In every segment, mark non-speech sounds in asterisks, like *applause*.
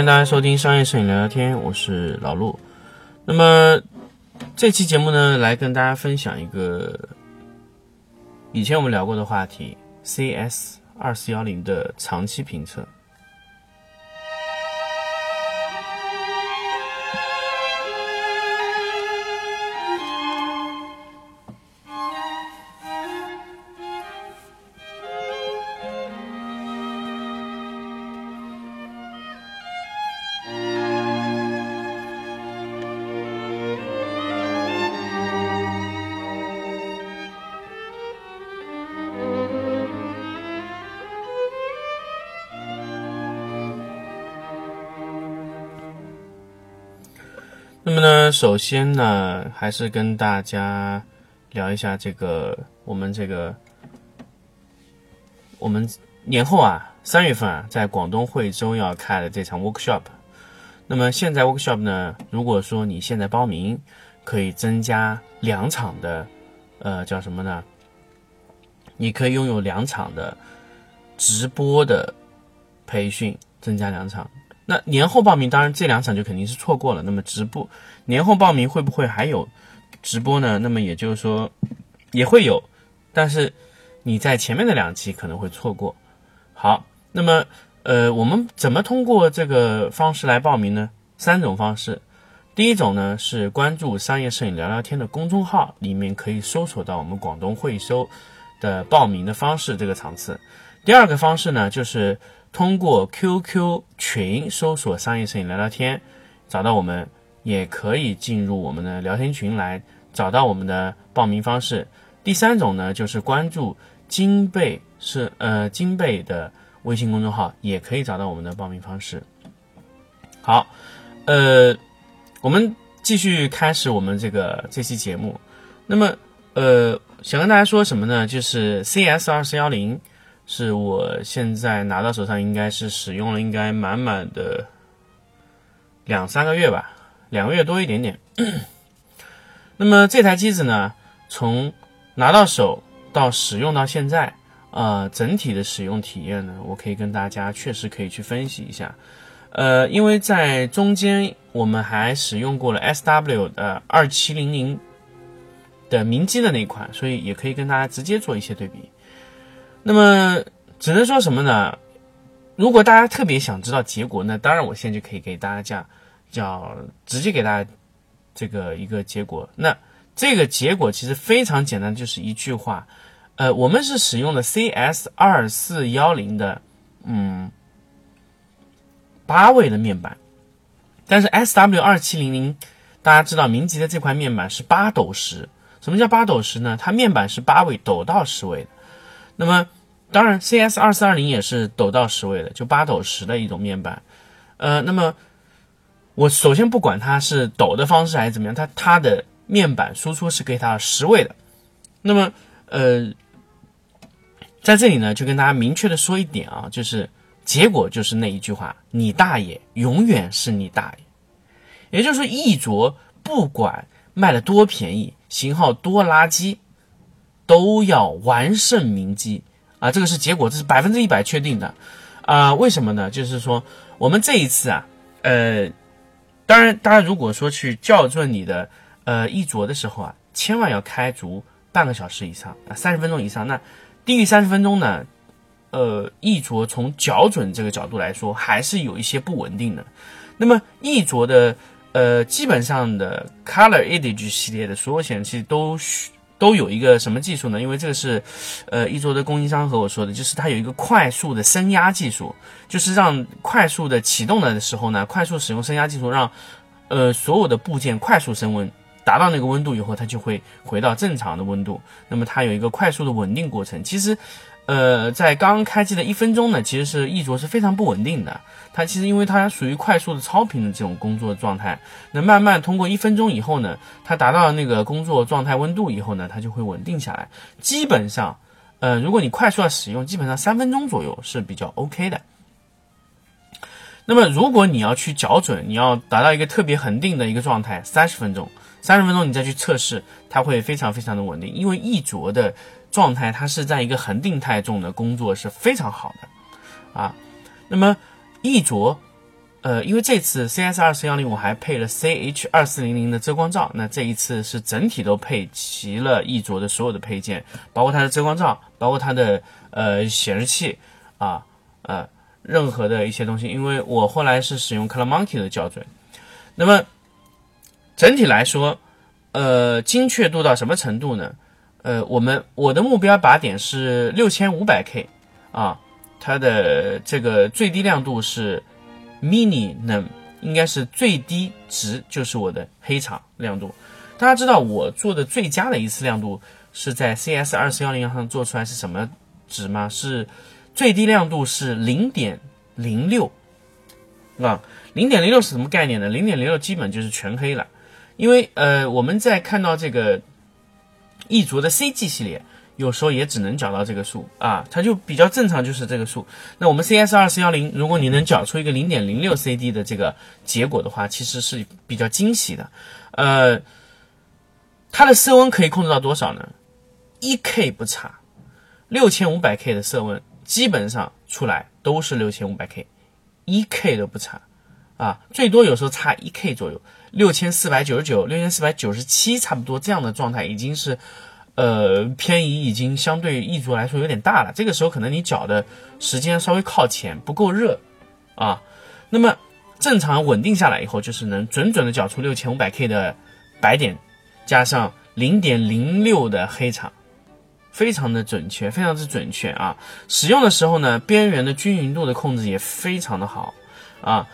欢迎大家收听商业摄影聊聊天，我是老陆。那么这期节目呢，来跟大家分享一个以前我们聊过的话题，CS 二四幺零的长期评测。首先呢，还是跟大家聊一下这个我们这个我们年后啊，三月份啊，在广东惠州要开的这场 workshop。那么现在 workshop 呢，如果说你现在报名，可以增加两场的，呃，叫什么呢？你可以拥有两场的直播的培训，增加两场。那年后报名，当然这两场就肯定是错过了。那么直播年后报名会不会还有直播呢？那么也就是说也会有，但是你在前面的两期可能会错过。好，那么呃，我们怎么通过这个方式来报名呢？三种方式。第一种呢是关注商业摄影聊聊天的公众号，里面可以搜索到我们广东会收的报名的方式这个场次。第二个方式呢就是。通过 QQ 群搜索“商业摄影聊聊天”，找到我们，也可以进入我们的聊天群来找到我们的报名方式。第三种呢，就是关注金贝是呃金贝的微信公众号，也可以找到我们的报名方式。好，呃，我们继续开始我们这个这期节目。那么，呃，想跟大家说什么呢？就是 CS 二四幺零。是我现在拿到手上，应该是使用了应该满满的两三个月吧，两个月多一点点。那么这台机子呢，从拿到手到使用到现在，呃，整体的使用体验呢，我可以跟大家确实可以去分析一下。呃，因为在中间我们还使用过了 S W 的二七零零的明基的那款，所以也可以跟大家直接做一些对比。那么只能说什么呢？如果大家特别想知道结果，那当然我现在就可以给大家讲，叫直接给大家这个一个结果。那这个结果其实非常简单，就是一句话，呃，我们是使用的 CS 二四幺零的，嗯，八位的面板，但是 SW 二七零零，大家知道明基的这块面板是八斗十。什么叫八斗十呢？它面板是八位，斗到十位的。那么，当然，CS 二四二零也是抖到十位的，就八斗十的一种面板。呃，那么我首先不管它是抖的方式还是怎么样，它它的面板输出是给它十位的。那么，呃，在这里呢，就跟大家明确的说一点啊，就是结果就是那一句话：你大爷，永远是你大爷。也就是说，一卓不管卖的多便宜，型号多垃圾。都要完胜明基啊，这个是结果，这是百分之一百确定的啊。为什么呢？就是说我们这一次啊，呃，当然，大家如果说去校准你的呃一卓的时候啊，千万要开足半个小时以上啊，三十分钟以上。那低于三十分钟呢，呃，一卓从校准这个角度来说，还是有一些不稳定的。那么一卓的呃，基本上的 Color Edge 系列的所有显示器都需。都有一个什么技术呢？因为这个是，呃，一桌的供应商和我说的，就是它有一个快速的升压技术，就是让快速的启动的时候呢，快速使用升压技术，让，呃，所有的部件快速升温，达到那个温度以后，它就会回到正常的温度。那么它有一个快速的稳定过程。其实。呃，在刚开机的一分钟呢，其实是一卓是非常不稳定的。它其实因为它属于快速的超频的这种工作状态，那慢慢通过一分钟以后呢，它达到那个工作状态温度以后呢，它就会稳定下来。基本上，呃，如果你快速的使用，基本上三分钟左右是比较 OK 的。那么如果你要去校准，你要达到一个特别恒定的一个状态，三十分钟，三十分钟你再去测试，它会非常非常的稳定，因为一卓的。状态它是在一个恒定态中的工作是非常好的，啊，那么一卓呃，因为这次 CS 二四幺零我还配了 CH 二四零零的遮光罩，那这一次是整体都配齐了一卓的所有的配件，包括它的遮光罩，包括它的呃显示器啊，呃，任何的一些东西，因为我后来是使用 Color Monkey 的校准，那么整体来说，呃，精确度到什么程度呢？呃，我们我的目标靶点是六千五百 K 啊，它的这个最低亮度是。mini 呢，应该是最低值，就是我的黑场亮度。大家知道我做的最佳的一次亮度是在 CS 二四幺零上做出来是什么值吗？是最低亮度是零点零六啊，零点零六是什么概念呢？零点零六基本就是全黑了，因为呃我们在看到这个一卓的 CG 系列。有时候也只能缴到这个数啊，它就比较正常，就是这个数。那我们 CS 二四幺零，如果你能缴出一个零点零六 CD 的这个结果的话，其实是比较惊喜的。呃，它的色温可以控制到多少呢？一 K 不差，六千五百 K 的色温基本上出来都是六千五百 K，一 K 都不差啊，最多有时候差一 K 左右，六千四百九十九、六千四百九十七差不多这样的状态已经是。呃，偏移已经相对一族来说有点大了，这个时候可能你搅的时间稍微靠前，不够热啊。那么正常稳定下来以后，就是能准准的搅出六千五百 K 的白点，加上零点零六的黑场，非常的准确，非常之准确啊。使用的时候呢，边缘的均匀度的控制也非常的好啊。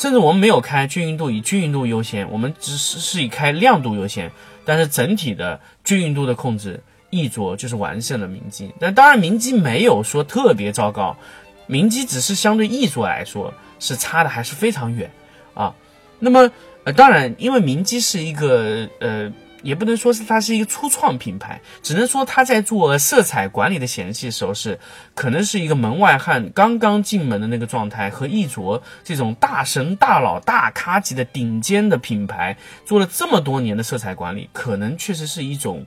甚至我们没有开均匀度，以均匀度优先，我们只是是以开亮度优先。但是整体的均匀度的控制，一卓就是完胜了明基。但当然，明基没有说特别糟糕，明基只是相对一卓来说是差的还是非常远啊。那么，呃，当然，因为明基是一个呃。也不能说是它是一个初创品牌，只能说它在做色彩管理的显示器时候是可能是一个门外汉刚刚进门的那个状态，和一卓这种大神大佬大咖级的顶尖的品牌做了这么多年的色彩管理，可能确实是一种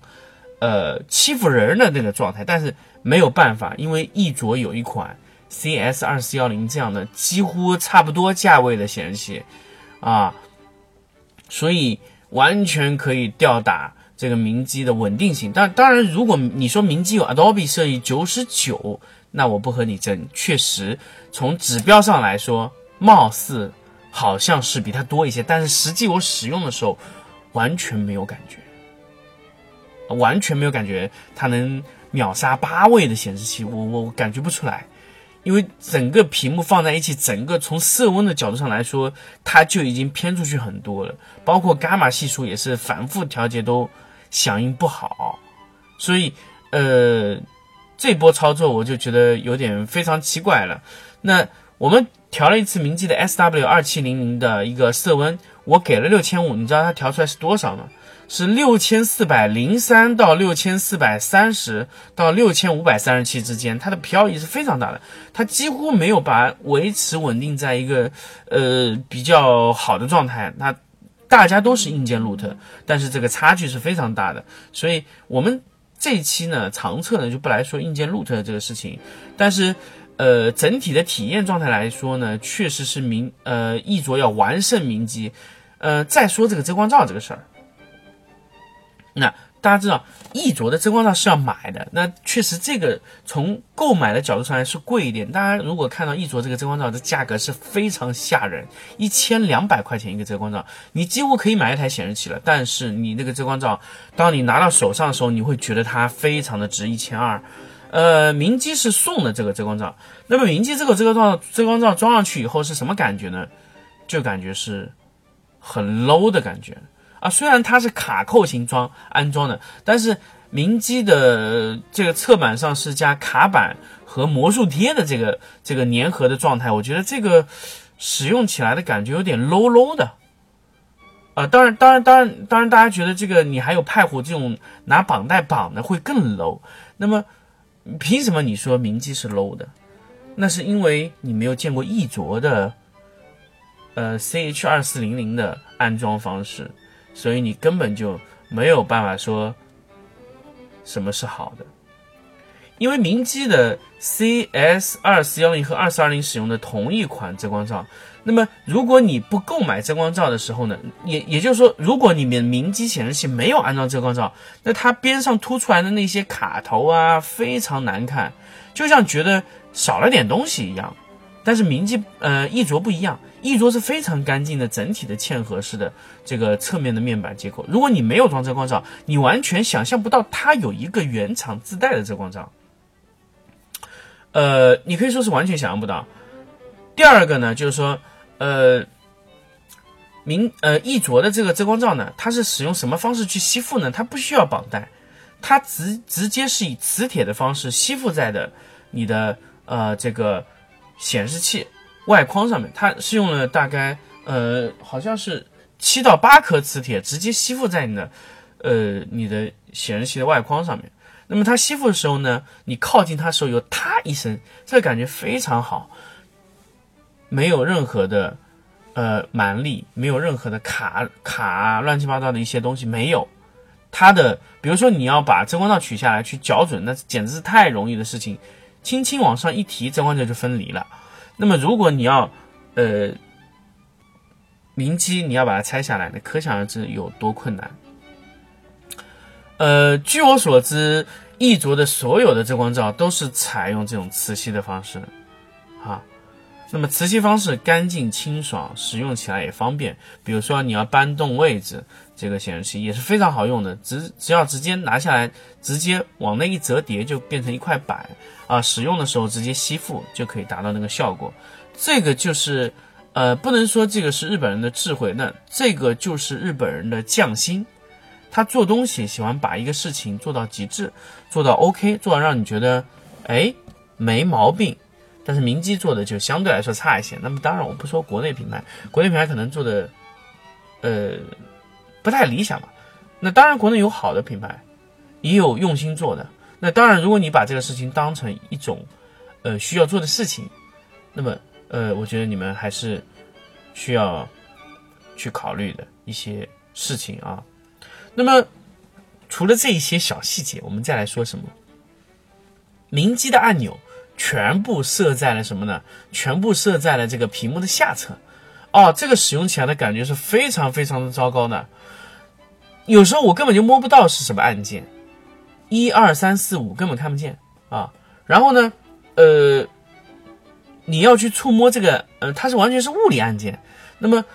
呃欺负人的那个状态。但是没有办法，因为一卓有一款 CS 二四幺零这样的几乎差不多价位的显示器啊，所以。完全可以吊打这个明基的稳定性，但当然，如果你说明基有 Adobe 设计九十九，那我不和你争。确实，从指标上来说，貌似好像是比它多一些，但是实际我使用的时候，完全没有感觉，完全没有感觉它能秒杀八位的显示器，我我感觉不出来。因为整个屏幕放在一起，整个从色温的角度上来说，它就已经偏出去很多了。包括伽马系数也是反复调节都响应不好，所以呃，这波操作我就觉得有点非常奇怪了。那我们调了一次明基的 SW 二七零零的一个色温，我给了六千五，你知道它调出来是多少吗？是六千四百零三到六千四百三十到六千五百三十七之间，它的漂移是非常大的，它几乎没有把维持稳定在一个呃比较好的状态。那大家都是硬件 root，但是这个差距是非常大的。所以我们这一期呢长测呢就不来说硬件 root 这个事情，但是呃整体的体验状态来说呢，确实是明呃一卓要完胜明基。呃再说这个遮光罩这个事儿。那大家知道，一卓的遮光罩是要买的。那确实，这个从购买的角度上来是贵一点。大家如果看到一卓这个遮光罩的价格是非常吓人，一千两百块钱一个遮光罩，你几乎可以买一台显示器了。但是你那个遮光罩，当你拿到手上的时候，你会觉得它非常的值一千二。呃，明基是送的这个遮光罩。那么明基这个遮光罩遮光罩装上去以后是什么感觉呢？就感觉是很 low 的感觉。啊，虽然它是卡扣型装安装的，但是明基的这个侧板上是加卡板和魔术贴的这个这个粘合的状态，我觉得这个使用起来的感觉有点 low low 的。啊，当然，当然，当然，当然，大家觉得这个你还有派虎这种拿绑带绑的会更 low。那么，凭什么你说明基是 low 的？那是因为你没有见过一卓的呃 CH 二四零零的安装方式。所以你根本就没有办法说什么是好的，因为明基的 CS 二四幺零和二四二零使用的同一款遮光罩，那么，如果你不购买遮光罩的时候呢，也也就是说，如果你们明基显示器没有安装遮光罩，那它边上凸出来的那些卡头啊，非常难看，就像觉得少了点东西一样。但是明记呃一卓不一样，一卓是非常干净的整体的嵌合式的这个侧面的面板接口。如果你没有装遮光罩，你完全想象不到它有一个原厂自带的遮光罩。呃，你可以说是完全想象不到。第二个呢，就是说。呃，明呃一卓的这个遮光罩呢，它是使用什么方式去吸附呢？它不需要绑带，它直直接是以磁铁的方式吸附在的你的呃这个显示器外框上面。它是用了大概呃好像是七到八颗磁铁，直接吸附在你的呃你的显示器的外框上面。那么它吸附的时候呢，你靠近它的时候有嗒一声，这个感觉非常好。没有任何的，呃，蛮力，没有任何的卡卡乱七八糟的一些东西，没有。它的，比如说你要把遮光罩取下来去校准，那简直是太容易的事情，轻轻往上一提，遮光罩就分离了。那么如果你要，呃，明机你要把它拆下来，那可想而知有多困难。呃，据我所知，翼卓的所有的遮光罩都是采用这种磁吸的方式，啊。那么磁吸方式干净清爽，使用起来也方便。比如说你要搬动位置，这个显示器也是非常好用的，只只要直接拿下来，直接往那一折叠就变成一块板啊。使用的时候直接吸附就可以达到那个效果。这个就是，呃，不能说这个是日本人的智慧，那这个就是日本人的匠心。他做东西喜欢把一个事情做到极致，做到 OK，做到让你觉得，哎，没毛病。但是明基做的就相对来说差一些。那么当然，我不说国内品牌，国内品牌可能做的，呃，不太理想吧。那当然，国内有好的品牌，也有用心做的。那当然，如果你把这个事情当成一种，呃，需要做的事情，那么，呃，我觉得你们还是需要去考虑的一些事情啊。那么，除了这一些小细节，我们再来说什么？明基的按钮。全部设在了什么呢？全部设在了这个屏幕的下侧，哦，这个使用起来的感觉是非常非常的糟糕的。有时候我根本就摸不到是什么按键，一二三四五根本看不见啊。然后呢，呃，你要去触摸这个，呃，它是完全是物理按键。那么，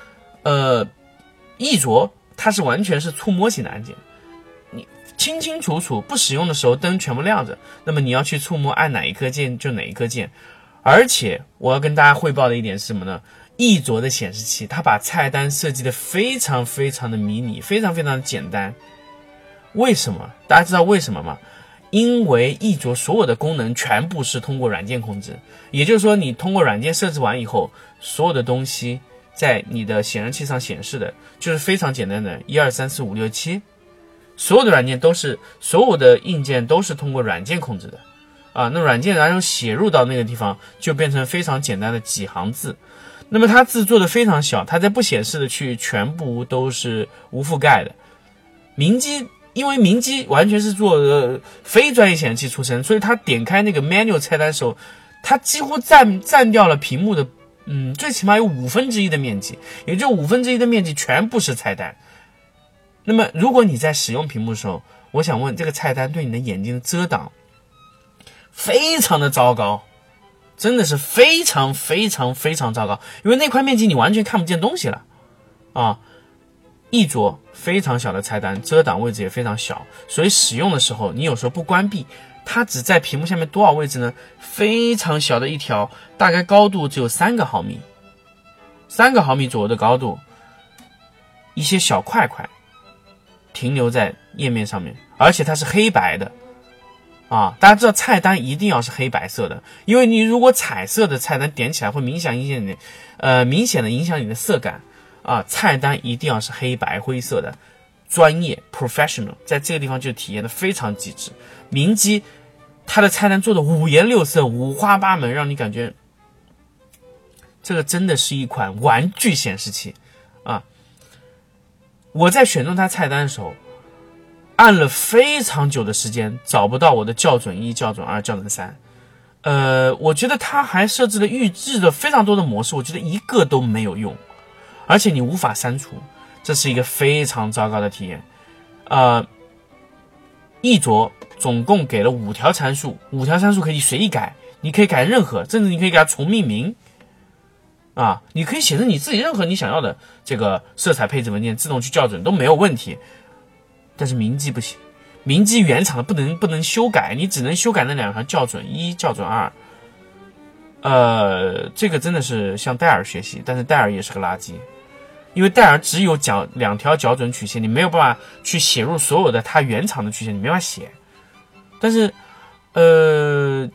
呃，一着它是完全是触摸型的按键。清清楚楚，不使用的时候灯全部亮着，那么你要去触摸按哪一颗键就哪一颗键。而且我要跟大家汇报的一点是什么呢？易卓的显示器它把菜单设计的非常非常的迷你，非常非常的简单。为什么？大家知道为什么吗？因为易卓所有的功能全部是通过软件控制，也就是说你通过软件设置完以后，所有的东西在你的显示器上显示的就是非常简单的，一二三四五六七。所有的软件都是，所有的硬件都是通过软件控制的，啊，那软件然后写入到那个地方，就变成非常简单的几行字。那么它字做的非常小，它在不显示的区域全部都是无覆盖的。明基因为明基完全是做的非专业显示器出身，所以它点开那个 menu 菜单的时候，它几乎占占掉了屏幕的，嗯，最起码有五分之一的面积，也就五分之一的面积全部是菜单。那么，如果你在使用屏幕的时候，我想问，这个菜单对你的眼睛遮挡非常的糟糕，真的是非常非常非常糟糕，因为那块面积你完全看不见东西了啊！一桌非常小的菜单，遮挡位置也非常小，所以使用的时候，你有时候不关闭，它只在屏幕下面多少位置呢？非常小的一条，大概高度只有三个毫米，三个毫米左右的高度，一些小块块。停留在页面上面，而且它是黑白的，啊，大家知道菜单一定要是黑白色的，因为你如果彩色的菜单点起来会明显影响你，呃，明显的影响你的色感，啊，菜单一定要是黑白灰色的，专业 professional，在这个地方就体验的非常极致。明基它的菜单做的五颜六色、五花八门，让你感觉这个真的是一款玩具显示器，我在选中它菜单的时候，按了非常久的时间，找不到我的校准一、校准二、校准三。呃，我觉得它还设置了预置的非常多的模式，我觉得一个都没有用，而且你无法删除，这是一个非常糟糕的体验。呃，一卓总共给了五条参数，五条参数可以随意改，你可以改任何，甚至你可以给它重命名。啊，你可以写成你自己任何你想要的这个色彩配置文件，自动去校准都没有问题。但是明基不行，明基原厂的不能不能修改，你只能修改那两条校准一、校准二。呃，这个真的是向戴尔学习，但是戴尔也是个垃圾，因为戴尔只有讲两条校准曲线，你没有办法去写入所有的它原厂的曲线，你没法写。但是，呃。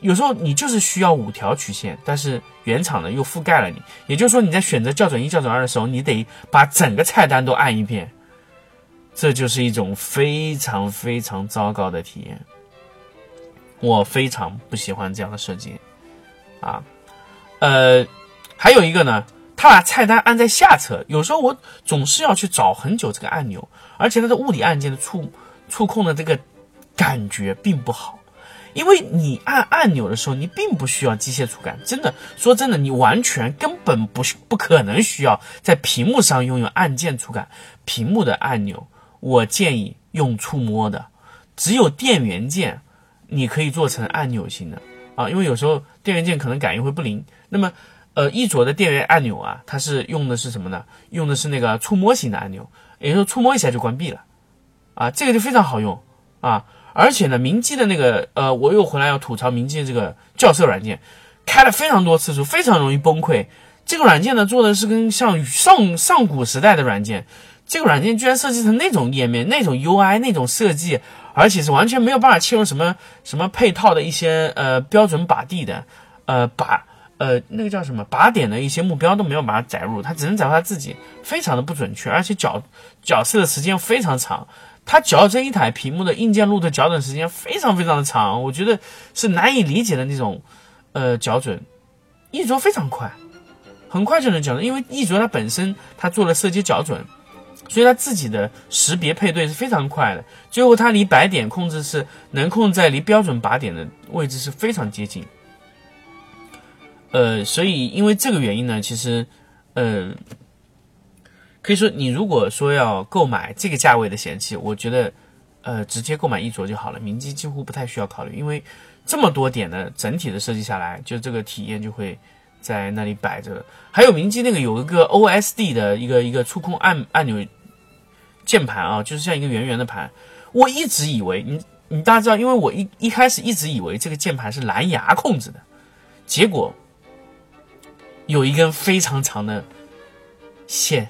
有时候你就是需要五条曲线，但是原厂的又覆盖了你，也就是说你在选择校准一、校准二的时候，你得把整个菜单都按一遍，这就是一种非常非常糟糕的体验。我非常不喜欢这样的设计，啊，呃，还有一个呢，他把菜单按在下侧，有时候我总是要去找很久这个按钮，而且它的物理按键的触触控的这个感觉并不好。因为你按按钮的时候，你并不需要机械触感。真的说真的，你完全根本不不可能需要在屏幕上拥有按键触感。屏幕的按钮，我建议用触摸的。只有电源键，你可以做成按钮型的啊。因为有时候电源键可能感应会不灵。那么，呃，一卓的电源按钮啊，它是用的是什么呢？用的是那个触摸型的按钮，也就是说触摸一下就关闭了啊。这个就非常好用啊。而且呢，明基的那个，呃，我又回来要吐槽明基的这个校色软件，开了非常多次数，非常容易崩溃。这个软件呢，做的是跟像上上古时代的软件，这个软件居然设计成那种页面、那种 UI、那种设计，而且是完全没有办法切入什么什么配套的一些呃标准靶地的，呃靶呃那个叫什么靶点的一些目标都没有把它载入，它只能载入它自己，非常的不准确，而且角角色的时间非常长。它矫正一台屏幕的硬件路的矫正时间非常非常的长，我觉得是难以理解的那种，呃，矫准。一卓非常快，很快就能矫正，因为一卓它本身它做了色阶矫准，所以它自己的识别配对是非常快的。最后它离白点控制是能控在离标准靶点的位置是非常接近。呃，所以因为这个原因呢，其实，呃。可以说，你如果说要购买这个价位的显示器，我觉得，呃，直接购买一卓就好了。明基几乎不太需要考虑，因为这么多点的整体的设计下来，就这个体验就会在那里摆着。还有明基那个有一个 OSD 的一个一个触控按按钮键盘啊，就是像一个圆圆的盘。我一直以为你你大家知道，因为我一一开始一直以为这个键盘是蓝牙控制的，结果有一根非常长的线。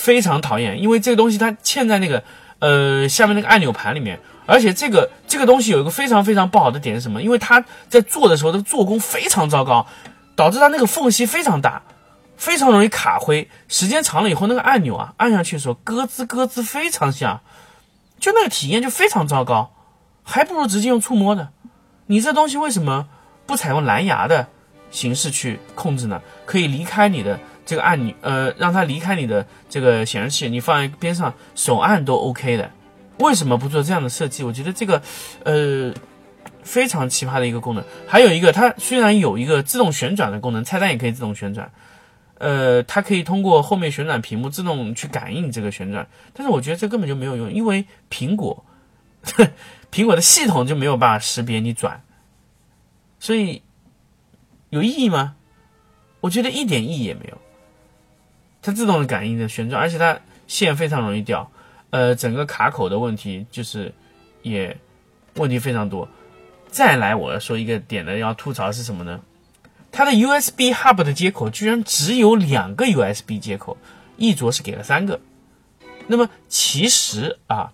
非常讨厌，因为这个东西它嵌在那个呃下面那个按钮盘里面，而且这个这个东西有一个非常非常不好的点是什么？因为它在做的时候，这个做工非常糟糕，导致它那个缝隙非常大，非常容易卡灰。时间长了以后，那个按钮啊按下去的时候咯吱咯吱非常响，就那个体验就非常糟糕，还不如直接用触摸的。你这东西为什么不采用蓝牙的形式去控制呢？可以离开你的。这个按钮，呃，让它离开你的这个显示器，你放在边上手按都 OK 的。为什么不做这样的设计？我觉得这个，呃，非常奇葩的一个功能。还有一个，它虽然有一个自动旋转的功能，菜单也可以自动旋转，呃，它可以通过后面旋转屏幕自动去感应这个旋转，但是我觉得这根本就没有用，因为苹果，*laughs* 苹果的系统就没有办法识别你转，所以有意义吗？我觉得一点意义也没有。它自动的感应的旋转，而且它线非常容易掉，呃，整个卡口的问题就是也问题非常多。再来，我要说一个点呢，要吐槽是什么呢？它的 USB Hub 的接口居然只有两个 USB 接口，一卓是给了三个。那么其实啊，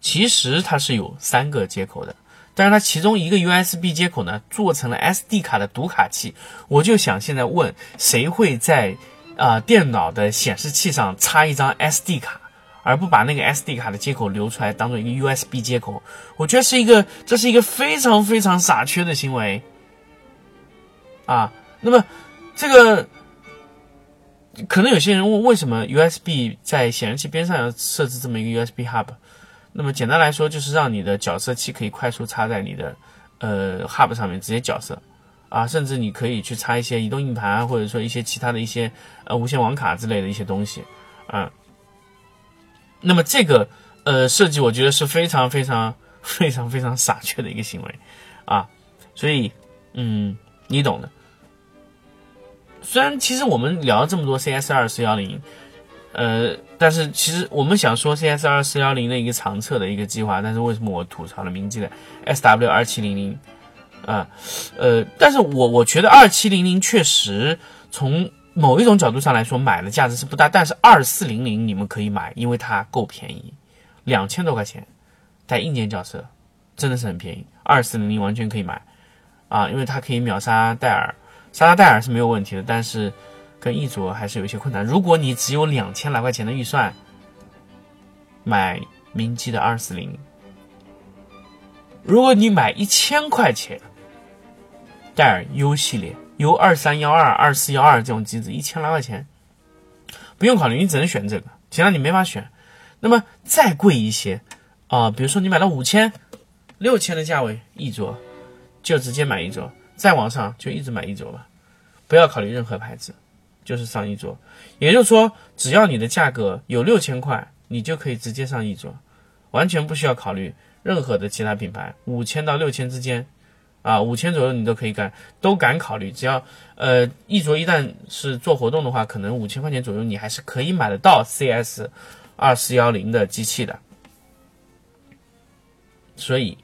其实它是有三个接口的，但是它其中一个 USB 接口呢做成了 SD 卡的读卡器。我就想现在问，谁会在？啊，电脑的显示器上插一张 SD 卡，而不把那个 SD 卡的接口留出来当做一个 USB 接口，我觉得是一个，这是一个非常非常傻缺的行为。啊，那么这个可能有些人问，为什么 USB 在显示器边上要设置这么一个 USB hub？那么简单来说，就是让你的角色器可以快速插在你的呃 Hub 上面直接角色啊，甚至你可以去插一些移动硬盘啊，或者说一些其他的一些呃无线网卡之类的一些东西啊。那么这个呃设计，我觉得是非常非常 *laughs* 非常非常傻缺的一个行为啊，所以嗯，你懂的。虽然其实我们聊了这么多 CS 二四幺零，呃，但是其实我们想说 CS 二四幺零的一个长测的一个计划，但是为什么我吐槽了明基的 SW 二七零零啊？呃，但是我我觉得二七零零确实从某一种角度上来说买的价值是不大，但是二四零零你们可以买，因为它够便宜，两千多块钱带硬件角色，真的是很便宜，二四零零完全可以买啊，因为它可以秒杀戴尔。沙拉戴尔是没有问题的，但是跟一卓还是有一些困难。如果你只有两千来块钱的预算，买明基的二四零；如果你买一千块钱，戴尔 U 系列 U 二三幺二、二四幺二这种机子，一千来块钱，不用考虑，你只能选这个，其他你没法选。那么再贵一些啊，比如说你买到五千、六千的价位，一桌就直接买一桌。再往上就一直买一桌吧，不要考虑任何牌子，就是上一桌。也就是说，只要你的价格有六千块，你就可以直接上一桌，完全不需要考虑任何的其他品牌。五千到六千之间，啊，五千左右你都可以干都敢考虑。只要呃一卓一旦是做活动的话，可能五千块钱左右你还是可以买得到 CS 二四幺零的机器的。所以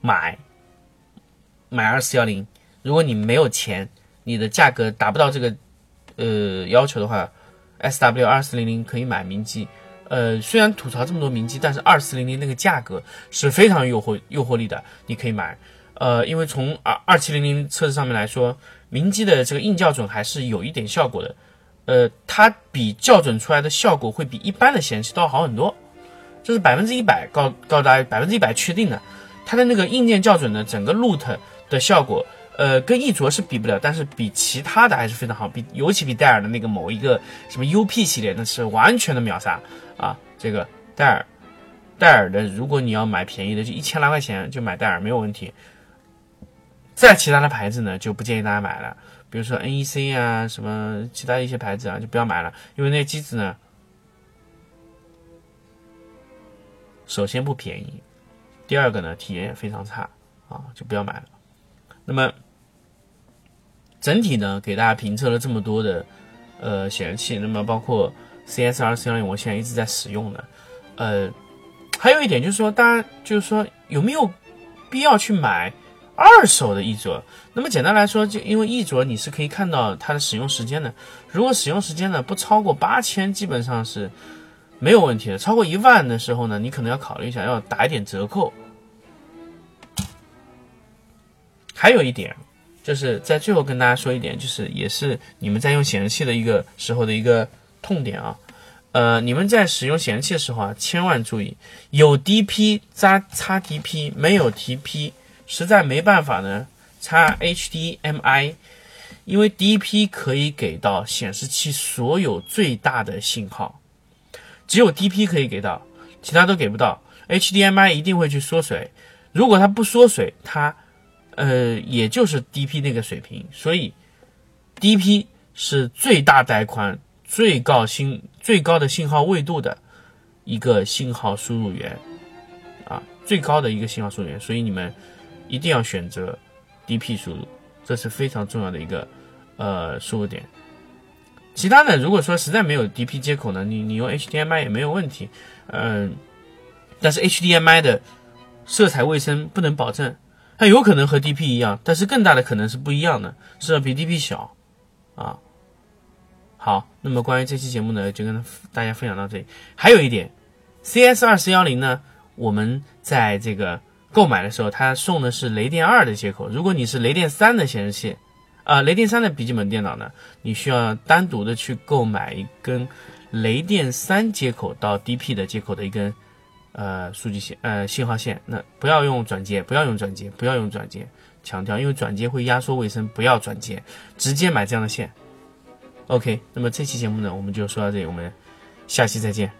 买。买二四幺零，如果你没有钱，你的价格达不到这个呃要求的话，S W 二四零零可以买明基。呃，虽然吐槽这么多明基，但是二四零零那个价格是非常诱惑诱惑力的，你可以买。呃，因为从二二七零零测试上面来说，明基的这个硬校准还是有一点效果的。呃，它比校准出来的效果会比一般的显示器都要好很多，这是百分之一百告告诉大家百分之一百确定的。它的那个硬件校准的整个 root。的效果，呃，跟一卓是比不了，但是比其他的还是非常好，比尤其比戴尔的那个某一个什么 UP 系列，那是完全的秒杀啊！这个戴尔，戴尔的，如果你要买便宜的，就一千来块钱就买戴尔没有问题。再其他的牌子呢，就不建议大家买了，比如说 NEC 啊，什么其他一些牌子啊，就不要买了，因为那机子呢，首先不便宜，第二个呢，体验也非常差啊，就不要买了。那么，整体呢，给大家评测了这么多的呃显示器，那么包括 CS 二四幺零，我现在一直在使用的。呃，还有一点就是说，大家就是说有没有必要去买二手的一卓？那么简单来说，就因为一卓你是可以看到它的使用时间的，如果使用时间呢不超过八千，基本上是没有问题的。超过一万的时候呢，你可能要考虑一下，要打一点折扣。还有一点，就是在最后跟大家说一点，就是也是你们在用显示器的一个时候的一个痛点啊。呃，你们在使用显示器的时候啊，千万注意，有 DP 加插 DP，没有 TP，实在没办法呢，插 HDMI，因为 DP 可以给到显示器所有最大的信号，只有 DP 可以给到，其他都给不到。HDMI 一定会去缩水，如果它不缩水，它呃，也就是 DP 那个水平，所以 DP 是最大带宽、最高信、最高的信号位度的一个信号输入源。啊，最高的一个信号输入源，所以你们一定要选择 DP 输入，这是非常重要的一个呃输入点。其他的，如果说实在没有 DP 接口呢，你你用 HDMI 也没有问题，嗯，但是 HDMI 的色彩卫生不能保证。它有可能和 DP 一样，但是更大的可能是不一样的，是要比 DP 小，啊。好，那么关于这期节目呢，就跟大家分享到这里。还有一点，CS 二四幺零呢，我们在这个购买的时候，它送的是雷电二的接口。如果你是雷电三的显示器，啊，雷电三的笔记本电脑呢，你需要单独的去购买一根雷电三接口到 DP 的接口的一根。呃，数据线，呃，信号线，那不要用转接，不要用转接，不要用转接，强调，因为转接会压缩卫生，不要转接，直接买这样的线。OK，那么这期节目呢，我们就说到这里，我们下期再见。